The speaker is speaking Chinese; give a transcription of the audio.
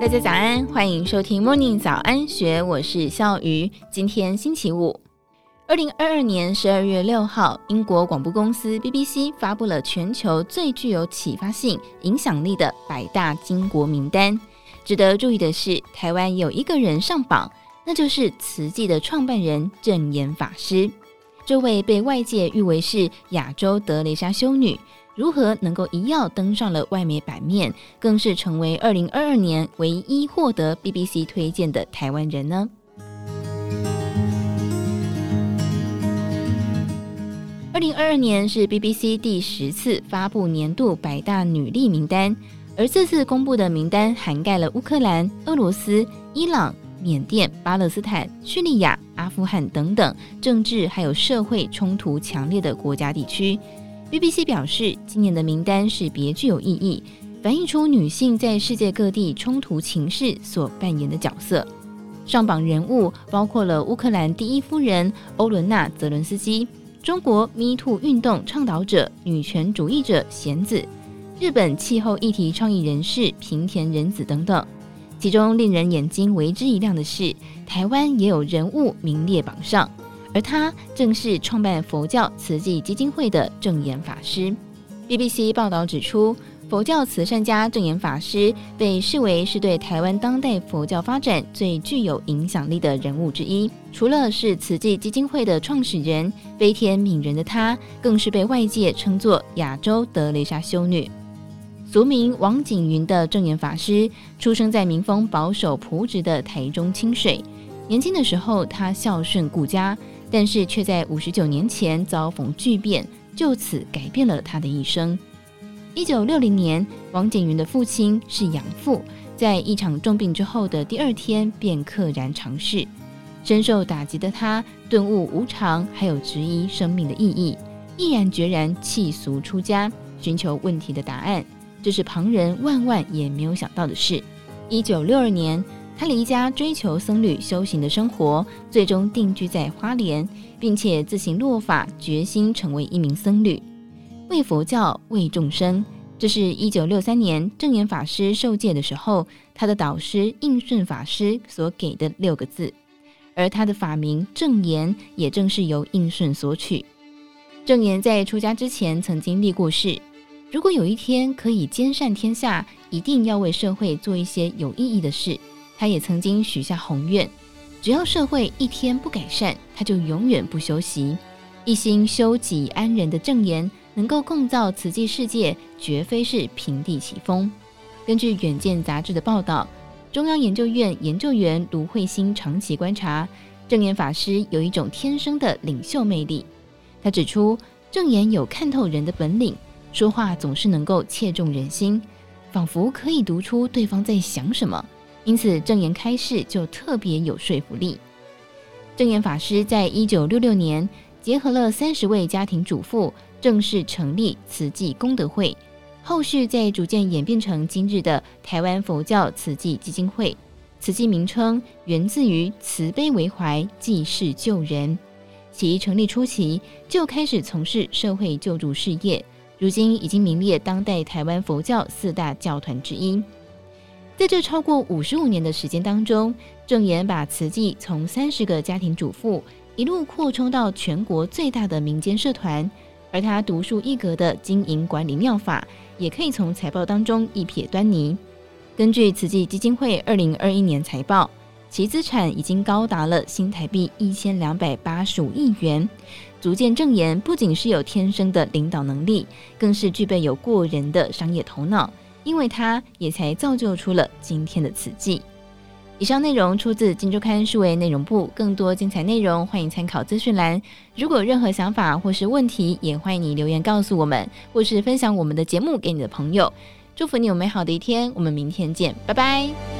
大家早安，欢迎收听 Morning 早安学，我是笑鱼。今天星期五，二零二二年十二月六号，英国广播公司 BBC 发布了全球最具有启发性、影响力的百大经国名单。值得注意的是，台湾有一个人上榜，那就是慈济的创办人证严法师。这位被外界誉为是亚洲德蕾莎修女。如何能够一跃登上了外媒版面，更是成为二零二二年唯一获得 BBC 推荐的台湾人呢？二零二二年是 BBC 第十次发布年度百大女力名单，而这次公布的名单涵盖了乌克兰、俄罗斯、伊朗、缅甸、巴勒斯坦、叙利亚、阿富汗等等政治还有社会冲突强烈的国家地区。BBC 表示，今年的名单是别具有意义，反映出女性在世界各地冲突情势所扮演的角色。上榜人物包括了乌克兰第一夫人欧伦娜·泽伦斯基、中国 MeToo 运动倡导者、女权主义者贤子、日本气候议题倡议人士平田仁子等等。其中令人眼睛为之一亮的是，台湾也有人物名列榜上。而他正是创办佛教慈济基金会的证严法师。BBC 报道指出，佛教慈善家证严法师被视为是对台湾当代佛教发展最具有影响力的人物之一。除了是慈济基金会的创始人，悲天悯人的他，更是被外界称作亚洲德蕾莎修女。俗名王景云的证严法师，出生在民风保守朴直的台中清水。年轻的时候，他孝顺顾家。但是却在五十九年前遭逢巨变，就此改变了他的一生。一九六零年，王景云的父亲是养父，在一场重病之后的第二天便溘然长逝。深受打击的他顿悟无常，还有质疑生命的意义，毅然决然弃俗出家，寻求问题的答案。这是旁人万万也没有想到的事。一九六二年。他离家追求僧侣修行的生活，最终定居在花莲，并且自行落法，决心成为一名僧侣，为佛教，为众生。这是一九六三年正言法师受戒的时候，他的导师应顺法师所给的六个字，而他的法名正言，也正是由应顺所取。正言在出家之前曾经立过誓，如果有一天可以兼善天下，一定要为社会做一些有意义的事。他也曾经许下宏愿，只要社会一天不改善，他就永远不休息。一心修己安人的证言，能够共造慈济世界，绝非是平地起风。根据《远见》杂志的报道，中央研究院研究员卢慧欣长期观察证言法师，有一种天生的领袖魅力。他指出，证言有看透人的本领，说话总是能够切中人心，仿佛可以读出对方在想什么。因此，证严开示就特别有说服力。证严法师在一九六六年结合了三十位家庭主妇，正式成立慈济功德会，后续再逐渐演变成今日的台湾佛教慈济基金会。慈济名称源自于慈悲为怀，济世救人。其成立初期就开始从事社会救助事业，如今已经名列当代台湾佛教四大教团之一。在这超过五十五年的时间当中，郑岩把慈济从三十个家庭主妇一路扩充到全国最大的民间社团，而他独树一格的经营管理妙法，也可以从财报当中一瞥端倪。根据慈济基金会二零二一年财报，其资产已经高达了新台币一千两百八十五亿元，足见郑岩不仅是有天生的领导能力，更是具备有过人的商业头脑。因为他也才造就出了今天的此际。以上内容出自《金周刊》数位内容部，更多精彩内容欢迎参考资讯栏。如果有任何想法或是问题，也欢迎你留言告诉我们，或是分享我们的节目给你的朋友。祝福你有美好的一天，我们明天见，拜拜。